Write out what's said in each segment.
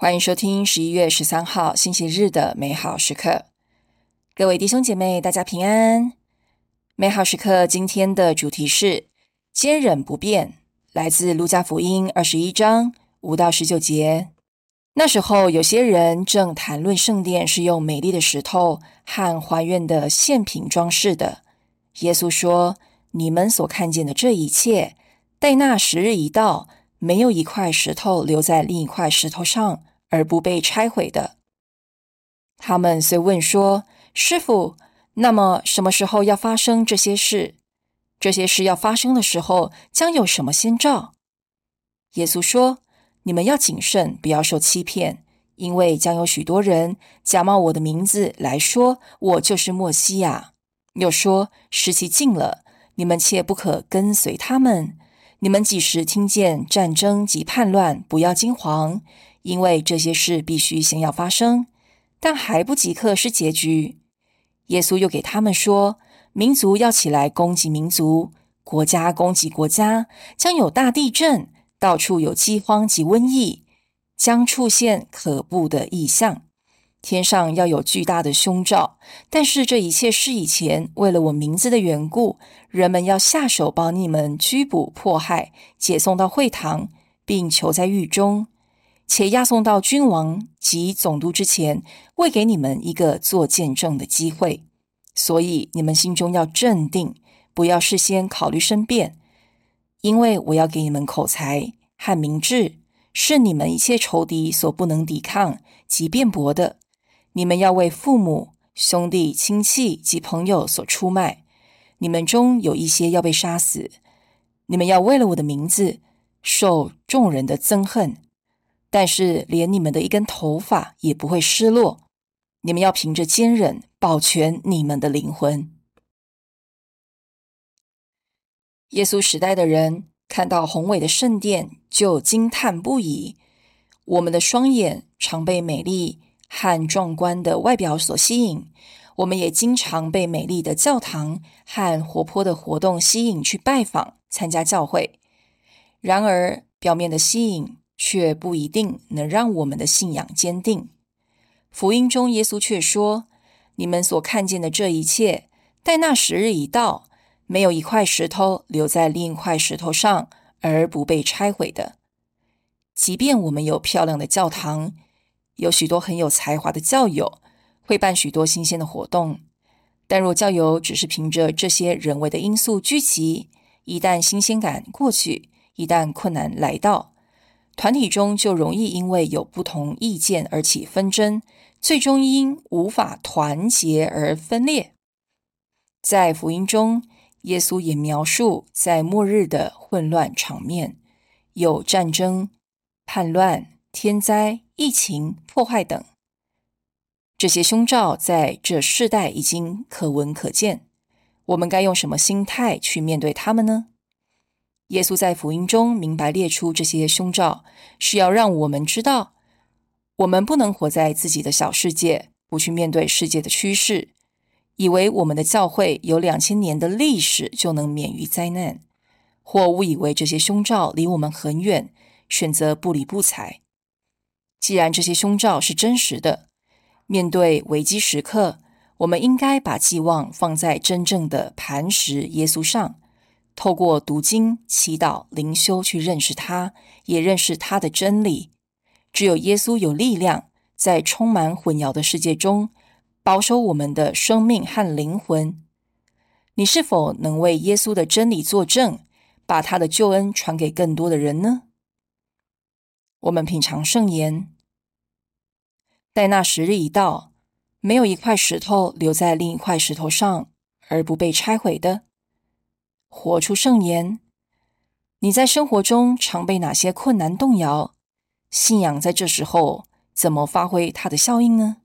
欢迎收听十一月十三号星期日的美好时刻，各位弟兄姐妹，大家平安。美好时刻今天的主题是坚忍不变，来自路加福音二十一章五到十九节。那时候，有些人正谈论圣殿是用美丽的石头和还原的献品装饰的。耶稣说：“你们所看见的这一切，待那时日一到。”没有一块石头留在另一块石头上而不被拆毁的。他们遂问说：“师傅，那么什么时候要发生这些事？这些事要发生的时候，将有什么先兆？”耶稣说：“你们要谨慎，不要受欺骗，因为将有许多人假冒我的名字来说我就是墨西亚，又说时期近了，你们切不可跟随他们。”你们几时听见战争及叛乱，不要惊惶，因为这些事必须先要发生，但还不即刻是结局。耶稣又给他们说：民族要起来攻击民族，国家攻击国家，将有大地震，到处有饥荒及瘟疫，将出现可怖的异象。天上要有巨大的凶兆，但是这一切是以前，为了我名字的缘故，人们要下手把你们拘捕、迫害、解送到会堂，并囚在狱中，且押送到君王及总督之前，为给你们一个做见证的机会。所以你们心中要镇定，不要事先考虑申辩，因为我要给你们口才和明智，是你们一切仇敌所不能抵抗及辩驳的。你们要为父母、兄弟、亲戚及朋友所出卖，你们中有一些要被杀死。你们要为了我的名字受众人的憎恨，但是连你们的一根头发也不会失落。你们要凭着坚忍保全你们的灵魂。耶稣时代的人看到宏伟的圣殿，就惊叹不已。我们的双眼常被美丽。和壮观的外表所吸引，我们也经常被美丽的教堂和活泼的活动吸引去拜访、参加教会。然而，表面的吸引却不一定能让我们的信仰坚定。福音中，耶稣却说：“你们所看见的这一切，待那时日一到，没有一块石头留在另一块石头上而不被拆毁的。即便我们有漂亮的教堂。”有许多很有才华的教友会办许多新鲜的活动，但若教友只是凭着这些人为的因素聚集，一旦新鲜感过去，一旦困难来到，团体中就容易因为有不同意见而起纷争，最终因无法团结而分裂。在福音中，耶稣也描述在末日的混乱场面，有战争、叛乱。天灾、疫情、破坏等这些凶兆，在这世代已经可闻可见。我们该用什么心态去面对他们呢？耶稣在福音中明白列出这些凶兆，是要让我们知道，我们不能活在自己的小世界，不去面对世界的趋势，以为我们的教会有两千年的历史就能免于灾难，或误以为这些凶兆离我们很远，选择不理不睬。既然这些凶兆是真实的，面对危机时刻，我们应该把寄望放在真正的磐石耶稣上，透过读经、祈祷、灵修去认识他，也认识他的真理。只有耶稣有力量，在充满混淆的世界中保守我们的生命和灵魂。你是否能为耶稣的真理作证，把他的救恩传给更多的人呢？我们品尝圣言，待那时日一到，没有一块石头留在另一块石头上而不被拆毁的。活出圣言，你在生活中常被哪些困难动摇？信仰在这时候怎么发挥它的效应呢？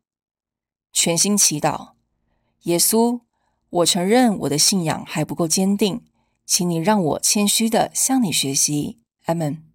全心祈祷，耶稣，我承认我的信仰还不够坚定，请你让我谦虚的向你学习。阿门。